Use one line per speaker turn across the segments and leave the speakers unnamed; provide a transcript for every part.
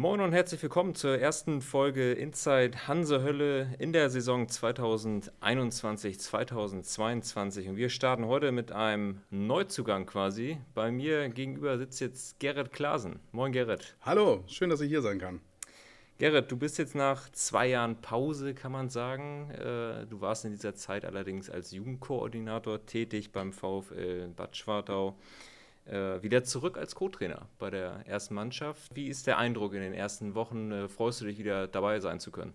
Moin und herzlich willkommen zur ersten Folge Inside Hansehölle in der Saison 2021-2022. Und wir starten heute mit einem Neuzugang quasi. Bei mir gegenüber sitzt jetzt Gerrit Klasen. Moin Gerrit.
Hallo, schön, dass ich hier sein kann.
Gerrit, du bist jetzt nach zwei Jahren Pause, kann man sagen. Äh, du warst in dieser Zeit allerdings als Jugendkoordinator tätig beim VfL Bad Schwartau wieder zurück als Co-Trainer bei der ersten Mannschaft. Wie ist der Eindruck in den ersten Wochen? Äh, freust du dich wieder dabei sein zu können?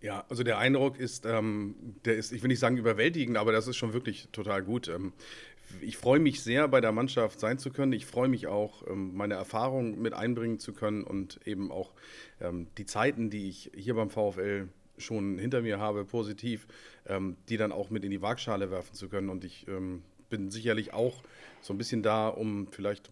Ja, also der Eindruck ist, ähm, der ist, ich will nicht sagen überwältigend, aber das ist schon wirklich total gut. Ähm, ich freue mich sehr, bei der Mannschaft sein zu können. Ich freue mich auch, ähm, meine Erfahrung mit einbringen zu können und eben auch ähm, die Zeiten, die ich hier beim VfL schon hinter mir habe, positiv, ähm, die dann auch mit in die Waagschale werfen zu können. Und ich bin sicherlich auch so ein bisschen da, um vielleicht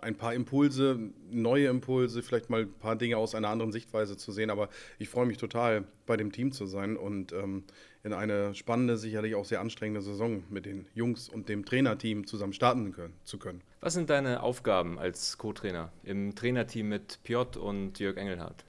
ein paar Impulse, neue Impulse, vielleicht mal ein paar Dinge aus einer anderen Sichtweise zu sehen. Aber ich freue mich total, bei dem Team zu sein und ähm, in eine spannende, sicherlich auch sehr anstrengende Saison mit den Jungs und dem Trainerteam zusammen starten können, zu können.
Was sind deine Aufgaben als Co-Trainer im Trainerteam mit Piotr und Jörg Engelhardt?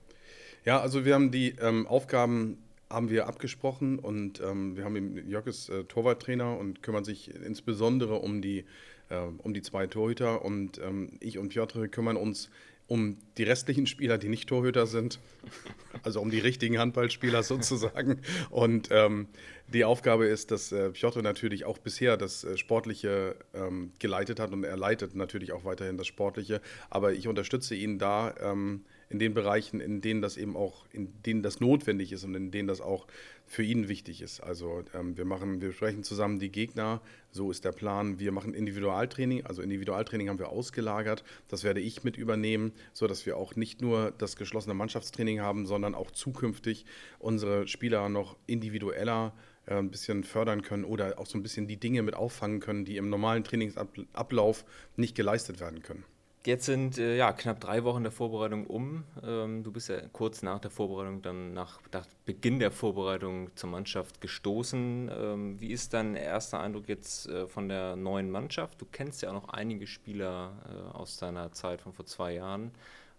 Ja, also wir haben die ähm, Aufgaben haben wir abgesprochen und ähm, wir haben Jörg ist äh, Torwarttrainer und kümmert sich insbesondere um die, äh, um die zwei Torhüter und ähm, ich und Piotr kümmern uns um die restlichen Spieler, die nicht Torhüter sind, also um die richtigen Handballspieler sozusagen. Und ähm, die Aufgabe ist, dass äh, Piotr natürlich auch bisher das äh, Sportliche ähm, geleitet hat und er leitet natürlich auch weiterhin das Sportliche. Aber ich unterstütze ihn da ähm, in den Bereichen, in denen das eben auch, in denen das notwendig ist und in denen das auch für ihn wichtig ist. Also ähm, wir machen, wir sprechen zusammen die Gegner, so ist der Plan. Wir machen Individualtraining, also Individualtraining haben wir ausgelagert. Das werde ich mit übernehmen, sodass wir auch nicht nur das geschlossene Mannschaftstraining haben, sondern auch zukünftig unsere Spieler noch individueller äh, ein bisschen fördern können oder auch so ein bisschen die Dinge mit auffangen können, die im normalen Trainingsablauf nicht geleistet werden können.
Jetzt sind äh, ja knapp drei Wochen der Vorbereitung um. Ähm, du bist ja kurz nach der Vorbereitung, dann nach, nach Beginn der Vorbereitung zur Mannschaft gestoßen. Ähm, wie ist dein erster Eindruck jetzt äh, von der neuen Mannschaft? Du kennst ja auch noch einige Spieler äh, aus deiner Zeit von vor zwei Jahren,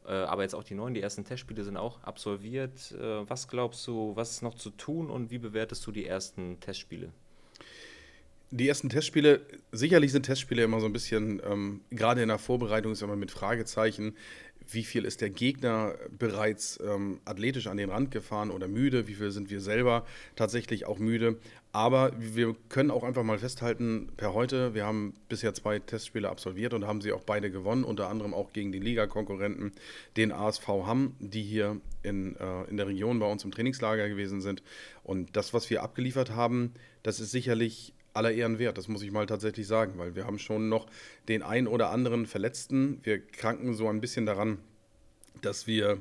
äh, aber jetzt auch die neuen. Die ersten Testspiele sind auch absolviert. Äh, was glaubst du, was ist noch zu tun und wie bewertest du die ersten Testspiele?
Die ersten Testspiele, sicherlich sind Testspiele immer so ein bisschen, ähm, gerade in der Vorbereitung ist immer mit Fragezeichen, wie viel ist der Gegner bereits ähm, athletisch an den Rand gefahren oder müde, wie viel sind wir selber tatsächlich auch müde. Aber wir können auch einfach mal festhalten, per heute, wir haben bisher zwei Testspiele absolviert und haben sie auch beide gewonnen, unter anderem auch gegen die Ligakonkurrenten, den ASV Hamm, die hier in, äh, in der Region bei uns im Trainingslager gewesen sind. Und das, was wir abgeliefert haben, das ist sicherlich aller Ehren wert, das muss ich mal tatsächlich sagen, weil wir haben schon noch den ein oder anderen Verletzten. Wir kranken so ein bisschen daran, dass wir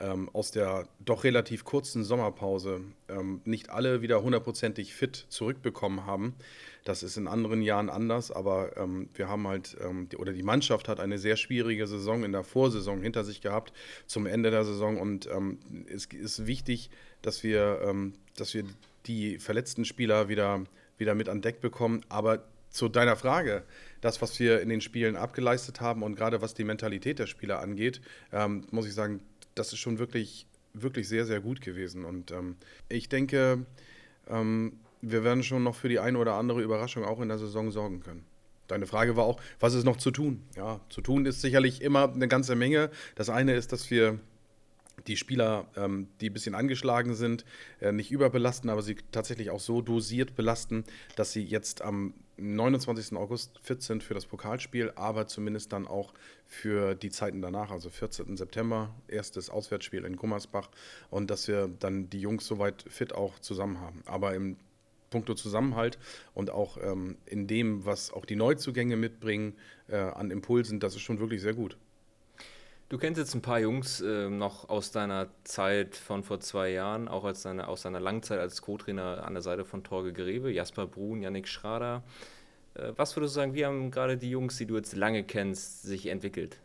ähm, aus der doch relativ kurzen Sommerpause ähm, nicht alle wieder hundertprozentig fit zurückbekommen haben. Das ist in anderen Jahren anders, aber ähm, wir haben halt, ähm, die, oder die Mannschaft hat eine sehr schwierige Saison in der Vorsaison hinter sich gehabt, zum Ende der Saison. Und ähm, es ist wichtig, dass wir, ähm, dass wir die verletzten Spieler wieder wieder mit an Deck bekommen. Aber zu deiner Frage, das, was wir in den Spielen abgeleistet haben und gerade was die Mentalität der Spieler angeht, ähm, muss ich sagen, das ist schon wirklich, wirklich sehr, sehr gut gewesen. Und ähm, ich denke, ähm, wir werden schon noch für die eine oder andere Überraschung auch in der Saison sorgen können. Deine Frage war auch, was ist noch zu tun? Ja, zu tun ist sicherlich immer eine ganze Menge. Das eine ist, dass wir die Spieler, ähm, die ein bisschen angeschlagen sind, äh, nicht überbelasten, aber sie tatsächlich auch so dosiert belasten, dass sie jetzt am 29. August fit sind für das Pokalspiel, aber zumindest dann auch für die Zeiten danach, also 14. September, erstes Auswärtsspiel in Gummersbach und dass wir dann die Jungs soweit fit auch zusammen haben. Aber im puncto Zusammenhalt und auch ähm, in dem, was auch die Neuzugänge mitbringen äh, an Impulsen, das ist schon wirklich sehr gut.
Du kennst jetzt ein paar Jungs äh, noch aus deiner Zeit von vor zwei Jahren, auch als deine, aus deiner Langzeit als Co-Trainer an der Seite von Torge Grebe, Jasper Brun, Yannick Schrader. Äh, was würdest du sagen, wie haben gerade die Jungs, die du jetzt lange kennst, sich entwickelt?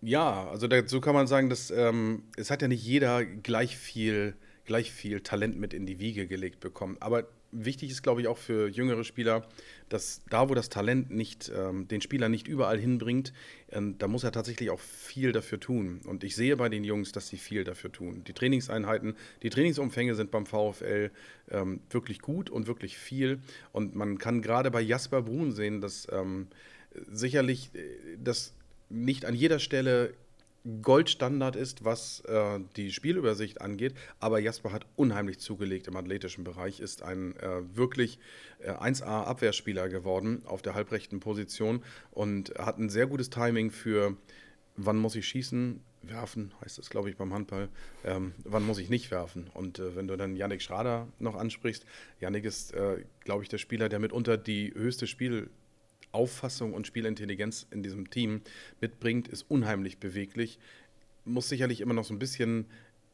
Ja, also dazu kann man sagen, dass ähm, es hat ja nicht jeder gleich viel, gleich viel Talent mit in die Wiege gelegt bekommen. Aber wichtig ist, glaube ich, auch für jüngere Spieler, dass da, wo das Talent nicht, ähm, den Spieler nicht überall hinbringt, ähm, da muss er tatsächlich auch viel dafür tun. Und ich sehe bei den Jungs, dass sie viel dafür tun. Die Trainingseinheiten, die Trainingsumfänge sind beim VfL ähm, wirklich gut und wirklich viel. Und man kann gerade bei Jasper Brun sehen, dass ähm, sicherlich äh, das nicht an jeder Stelle Goldstandard ist, was äh, die Spielübersicht angeht. Aber Jasper hat unheimlich zugelegt im athletischen Bereich, ist ein äh, wirklich äh, 1A-Abwehrspieler geworden auf der halbrechten Position und hat ein sehr gutes Timing für, wann muss ich schießen, werfen, heißt das, glaube ich, beim Handball. Ähm, wann muss ich nicht werfen? Und äh, wenn du dann Yannick Schrader noch ansprichst, Yannick ist, äh, glaube ich, der Spieler, der mitunter die höchste Spiel Auffassung und Spielintelligenz in diesem Team mitbringt, ist unheimlich beweglich. Muss sicherlich immer noch so ein bisschen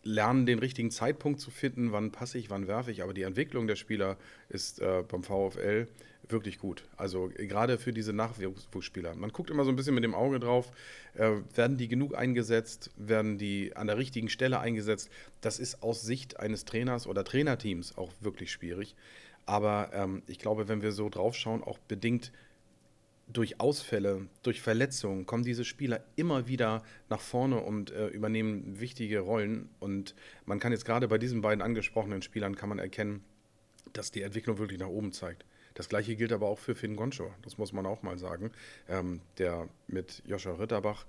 lernen, den richtigen Zeitpunkt zu finden, wann passe ich, wann werfe ich. Aber die Entwicklung der Spieler ist äh, beim VfL wirklich gut. Also gerade für diese Nachwuchsspieler. Man guckt immer so ein bisschen mit dem Auge drauf, äh, werden die genug eingesetzt, werden die an der richtigen Stelle eingesetzt. Das ist aus Sicht eines Trainers oder Trainerteams auch wirklich schwierig. Aber ähm, ich glaube, wenn wir so drauf schauen, auch bedingt durch Ausfälle, durch Verletzungen kommen diese Spieler immer wieder nach vorne und äh, übernehmen wichtige Rollen. Und man kann jetzt gerade bei diesen beiden angesprochenen Spielern kann man erkennen, dass die Entwicklung wirklich nach oben zeigt. Das gleiche gilt aber auch für Finn Goncho, das muss man auch mal sagen, ähm, der mit Joscha Ritterbach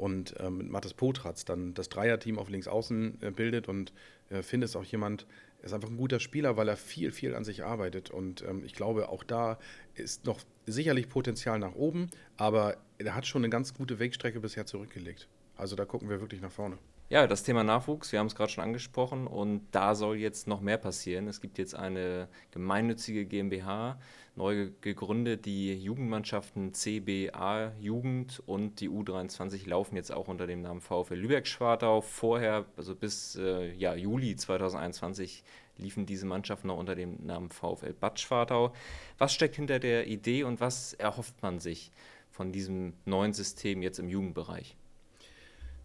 und ähm, mit Mathis Potratz dann das Dreierteam auf links außen äh, bildet. Und äh, Finn ist auch jemand, ist einfach ein guter Spieler, weil er viel, viel an sich arbeitet. Und ähm, ich glaube, auch da ist noch sicherlich Potenzial nach oben, aber er hat schon eine ganz gute Wegstrecke bisher zurückgelegt. Also da gucken wir wirklich nach vorne.
Ja, das Thema Nachwuchs, wir haben es gerade schon angesprochen und da soll jetzt noch mehr passieren. Es gibt jetzt eine gemeinnützige GmbH, neu gegründet. Die Jugendmannschaften CBA Jugend und die U23 laufen jetzt auch unter dem Namen VfL Lübeck-Schwartau. Vorher, also bis äh, ja, Juli 2021, liefen diese Mannschaften noch unter dem Namen VfL Bad Schwartau. Was steckt hinter der Idee und was erhofft man sich von diesem neuen System jetzt im Jugendbereich?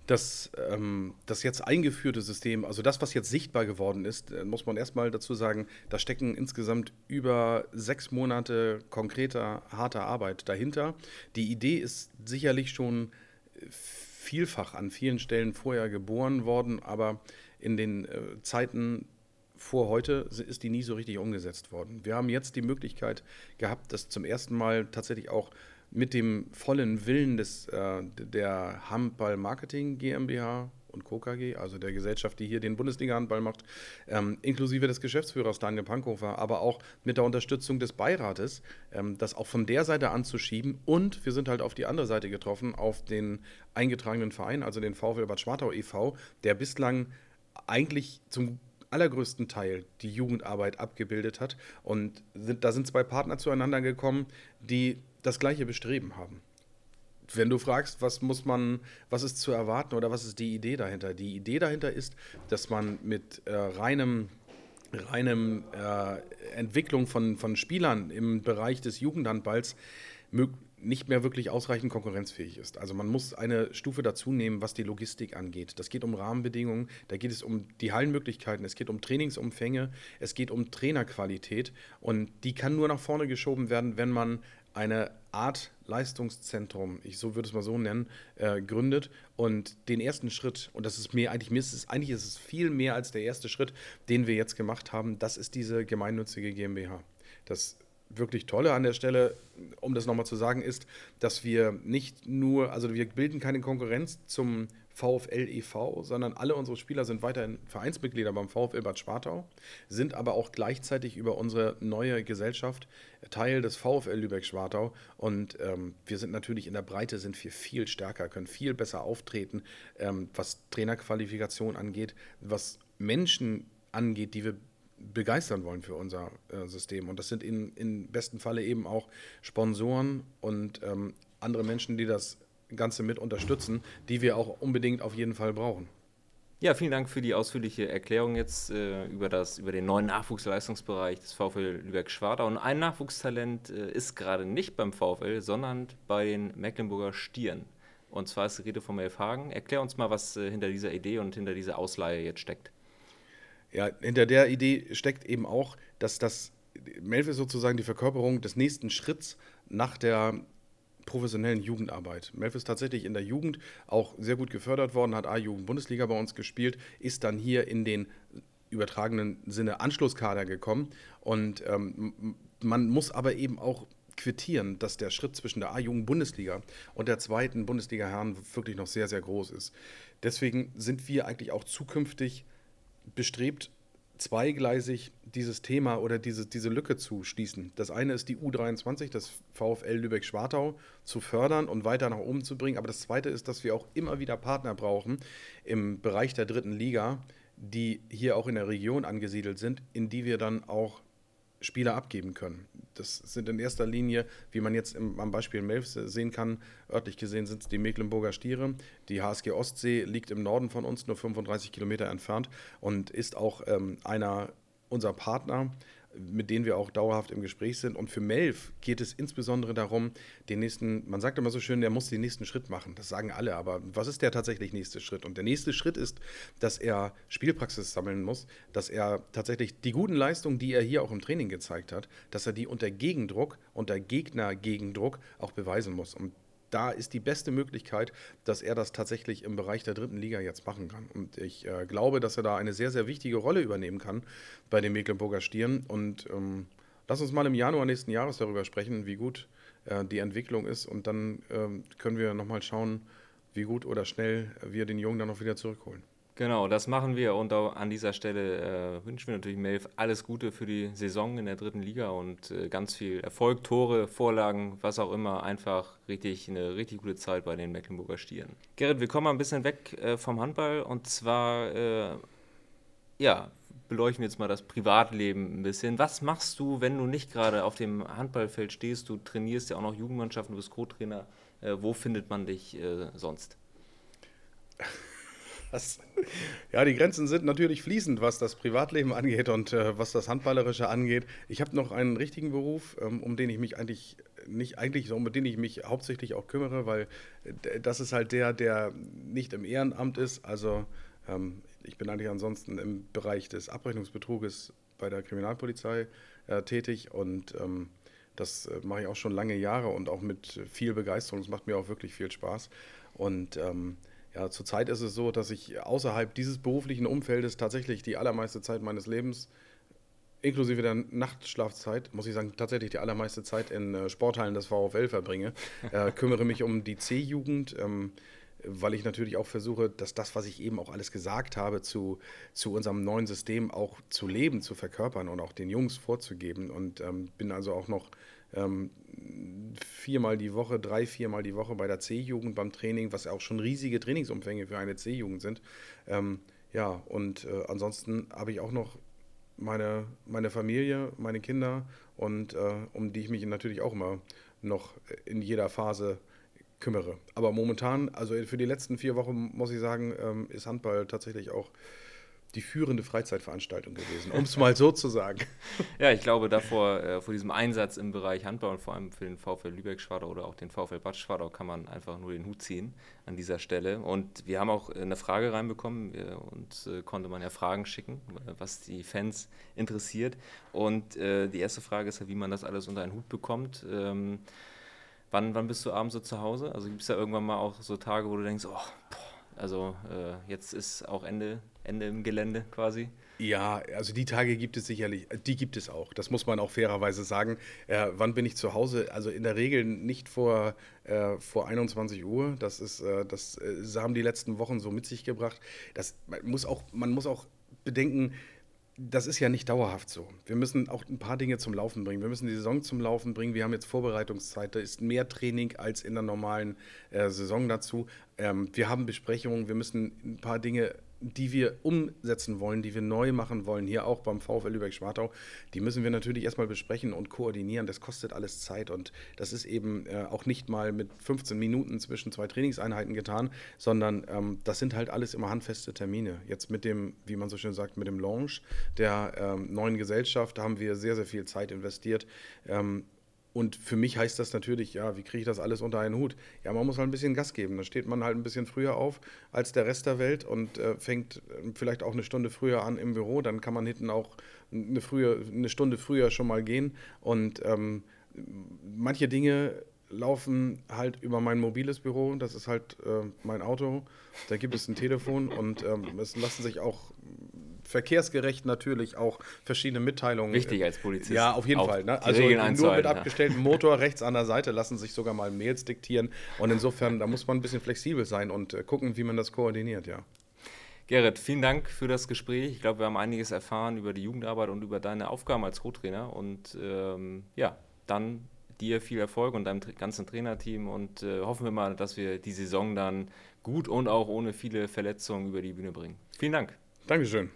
Das, ähm, das jetzt eingeführte System, also das, was jetzt sichtbar geworden ist, äh, muss man erstmal dazu sagen, da stecken insgesamt über sechs Monate konkreter, harter Arbeit dahinter. Die Idee ist sicherlich schon vielfach an vielen Stellen vorher geboren worden, aber in den äh, Zeiten vor heute ist die nie so richtig umgesetzt worden. Wir haben jetzt die Möglichkeit gehabt, das zum ersten Mal tatsächlich auch mit dem vollen Willen des, äh, der Handball Marketing GmbH und Co. KG, also der Gesellschaft, die hier den Bundesliga-Handball macht, ähm, inklusive des Geschäftsführers Daniel Pankhofer, aber auch mit der Unterstützung des Beirates, ähm, das auch von der Seite anzuschieben. Und wir sind halt auf die andere Seite getroffen, auf den eingetragenen Verein, also den VfL Bad Schwartau e.V., der bislang eigentlich zum allergrößten Teil die Jugendarbeit abgebildet hat. Und sind, da sind zwei Partner zueinander gekommen, die das gleiche Bestreben haben. Wenn du fragst, was muss man, was ist zu erwarten oder was ist die Idee dahinter? Die Idee dahinter ist, dass man mit äh, reinem reinem äh, Entwicklung von, von Spielern im Bereich des Jugendhandballs nicht mehr wirklich ausreichend konkurrenzfähig ist. Also man muss eine Stufe dazu nehmen, was die Logistik angeht. Das geht um Rahmenbedingungen, da geht es um die Hallenmöglichkeiten, es geht um Trainingsumfänge, es geht um Trainerqualität und die kann nur nach vorne geschoben werden, wenn man eine Art Leistungszentrum, ich so würde es mal so nennen, äh, gründet und den ersten Schritt, und das ist mir eigentlich, mir ist es, eigentlich ist es viel mehr als der erste Schritt, den wir jetzt gemacht haben, das ist diese gemeinnützige GmbH. Das wirklich Tolle an der Stelle, um das nochmal zu sagen, ist, dass wir nicht nur, also wir bilden keine Konkurrenz zum VfL e.V., sondern alle unsere Spieler sind weiterhin Vereinsmitglieder beim VfL Bad Schwartau, sind aber auch gleichzeitig über unsere neue Gesellschaft Teil des VfL Lübeck-Schwartau und ähm, wir sind natürlich in der Breite sind wir viel stärker, können viel besser auftreten, ähm, was Trainerqualifikation angeht, was Menschen angeht, die wir begeistern wollen für unser äh, System. Und das sind in, in besten Falle eben auch Sponsoren und ähm, andere Menschen, die das Ganze mit unterstützen, die wir auch unbedingt auf jeden Fall brauchen.
Ja, vielen Dank für die ausführliche Erklärung jetzt äh, über, das, über den neuen Nachwuchsleistungsbereich des VfL Lübeck-Schwartau. Und ein Nachwuchstalent äh, ist gerade nicht beim VfL, sondern bei den Mecklenburger Stieren. Und zwar ist die Rede von Elfhagen. Erklär uns mal, was äh, hinter dieser Idee und hinter dieser Ausleihe jetzt steckt.
Ja, hinter der Idee steckt eben auch, dass das Melf ist sozusagen die Verkörperung des nächsten Schritts nach der professionellen Jugendarbeit. Melf ist tatsächlich in der Jugend auch sehr gut gefördert worden, hat A-Jugend-Bundesliga bei uns gespielt, ist dann hier in den übertragenen Sinne Anschlusskader gekommen und ähm, man muss aber eben auch quittieren, dass der Schritt zwischen der A-Jugend-Bundesliga und der zweiten Bundesliga-Herren wirklich noch sehr, sehr groß ist. Deswegen sind wir eigentlich auch zukünftig bestrebt, zweigleisig dieses Thema oder diese, diese Lücke zu schließen. Das eine ist die U23, das VfL Lübeck-Schwartau, zu fördern und weiter nach oben zu bringen. Aber das zweite ist, dass wir auch immer wieder Partner brauchen im Bereich der dritten Liga, die hier auch in der Region angesiedelt sind, in die wir dann auch Spieler abgeben können. Das sind in erster Linie, wie man jetzt im, am Beispiel Melf sehen kann, örtlich gesehen sind es die Mecklenburger Stiere. Die HSG Ostsee liegt im Norden von uns, nur 35 Kilometer entfernt und ist auch ähm, einer unserer Partner mit denen wir auch dauerhaft im Gespräch sind. Und für Melf geht es insbesondere darum, den nächsten, man sagt immer so schön, der muss den nächsten Schritt machen. Das sagen alle, aber was ist der tatsächlich nächste Schritt? Und der nächste Schritt ist, dass er Spielpraxis sammeln muss, dass er tatsächlich die guten Leistungen, die er hier auch im Training gezeigt hat, dass er die unter Gegendruck, unter Gegner-Gegendruck auch beweisen muss. Und da ist die beste Möglichkeit, dass er das tatsächlich im Bereich der dritten Liga jetzt machen kann. Und ich äh, glaube, dass er da eine sehr, sehr wichtige Rolle übernehmen kann bei den Mecklenburger Stieren. Und ähm, lass uns mal im Januar nächsten Jahres darüber sprechen, wie gut äh, die Entwicklung ist. Und dann ähm, können wir nochmal schauen, wie gut oder schnell wir den Jungen dann noch wieder zurückholen.
Genau, das machen wir und an dieser Stelle äh, wünschen wir natürlich Melf alles Gute für die Saison in der dritten Liga und äh, ganz viel Erfolg, Tore, Vorlagen, was auch immer. Einfach richtig eine richtig gute Zeit bei den Mecklenburger Stieren. Gerrit, wir kommen mal ein bisschen weg äh, vom Handball und zwar, äh, ja, beleuchten wir jetzt mal das Privatleben ein bisschen. Was machst du, wenn du nicht gerade auf dem Handballfeld stehst? Du trainierst ja auch noch Jugendmannschaften, du bist Co-Trainer. Äh, wo findet man dich äh, sonst?
Das, ja, die Grenzen sind natürlich fließend, was das Privatleben angeht und äh, was das Handballerische angeht. Ich habe noch einen richtigen Beruf, ähm, um den ich mich eigentlich nicht eigentlich, um den ich mich hauptsächlich auch kümmere, weil das ist halt der, der nicht im Ehrenamt ist. Also ähm, ich bin eigentlich ansonsten im Bereich des Abrechnungsbetruges bei der Kriminalpolizei äh, tätig und ähm, das äh, mache ich auch schon lange Jahre und auch mit viel Begeisterung. Es macht mir auch wirklich viel Spaß. Und ähm, ja, zurzeit ist es so, dass ich außerhalb dieses beruflichen Umfeldes tatsächlich die allermeiste Zeit meines Lebens, inklusive der Nachtschlafzeit, muss ich sagen, tatsächlich die allermeiste Zeit in äh, Sporthallen des VfL verbringe. Äh, kümmere mich um die C-Jugend. Ähm, weil ich natürlich auch versuche, dass das, was ich eben auch alles gesagt habe, zu, zu unserem neuen System auch zu leben, zu verkörpern und auch den Jungs vorzugeben. Und ähm, bin also auch noch ähm, viermal die Woche, drei, viermal die Woche bei der C-Jugend beim Training, was auch schon riesige Trainingsumfänge für eine C-Jugend sind. Ähm, ja, und äh, ansonsten habe ich auch noch meine, meine Familie, meine Kinder und äh, um die ich mich natürlich auch immer noch in jeder Phase kümmere. Aber momentan, also für die letzten vier Wochen, muss ich sagen, ähm, ist Handball tatsächlich auch die führende Freizeitveranstaltung gewesen, um es mal so zu sagen.
Ja, ich glaube, davor, äh, vor diesem Einsatz im Bereich Handball und vor allem für den VfL Lübeck-Schwadau oder auch den VfL Bad Schwadau kann man einfach nur den Hut ziehen an dieser Stelle. Und wir haben auch eine Frage reinbekommen und äh, konnte man ja Fragen schicken, was die Fans interessiert. Und äh, die erste Frage ist ja, wie man das alles unter einen Hut bekommt. Ähm, wann, wann bist du abends so zu Hause? Also gibt es da irgendwann mal auch so Tage, wo du denkst, oh, boah, also äh, jetzt ist auch Ende, Ende im Gelände quasi.
Ja, also die Tage gibt es sicherlich, die gibt es auch. Das muss man auch fairerweise sagen. Äh, wann bin ich zu Hause? Also in der Regel nicht vor, äh, vor 21 Uhr. Das ist, äh, das, das äh, haben die letzten Wochen so mit sich gebracht. Das man muss auch, man muss auch bedenken, das ist ja nicht dauerhaft so. Wir müssen auch ein paar Dinge zum Laufen bringen. Wir müssen die Saison zum Laufen bringen. Wir haben jetzt Vorbereitungszeit. Da ist mehr Training als in der normalen äh, Saison dazu. Ähm, wir haben Besprechungen. Wir müssen ein paar Dinge die wir umsetzen wollen, die wir neu machen wollen, hier auch beim VfL Lübeck-Schwartau, die müssen wir natürlich erstmal besprechen und koordinieren. Das kostet alles Zeit und das ist eben äh, auch nicht mal mit 15 Minuten zwischen zwei Trainingseinheiten getan, sondern ähm, das sind halt alles immer handfeste Termine. Jetzt mit dem, wie man so schön sagt, mit dem Launch der ähm, neuen Gesellschaft haben wir sehr, sehr viel Zeit investiert. Ähm, und für mich heißt das natürlich, ja, wie kriege ich das alles unter einen Hut? Ja, man muss halt ein bisschen Gas geben. Da steht man halt ein bisschen früher auf als der Rest der Welt und äh, fängt äh, vielleicht auch eine Stunde früher an im Büro. Dann kann man hinten auch eine, frühe, eine Stunde früher schon mal gehen. Und ähm, manche Dinge laufen halt über mein mobiles Büro. Das ist halt äh, mein Auto. Da gibt es ein Telefon und ähm, es lassen sich auch verkehrsgerecht natürlich auch verschiedene Mitteilungen.
Wichtig als Polizist.
Ja, auf jeden Fall. Ne? Also nur mit abgestelltem Motor rechts an der Seite lassen sich sogar mal Mails diktieren. Und insofern, da muss man ein bisschen flexibel sein und äh, gucken, wie man das koordiniert, ja.
Gerrit, vielen Dank für das Gespräch. Ich glaube, wir haben einiges erfahren über die Jugendarbeit und über deine Aufgaben als Co-Trainer. Und ähm, ja, dann dir viel Erfolg und deinem ganzen Trainerteam und äh, hoffen wir mal, dass wir die Saison dann gut und auch ohne viele Verletzungen über die Bühne bringen. Vielen Dank.
Dankeschön.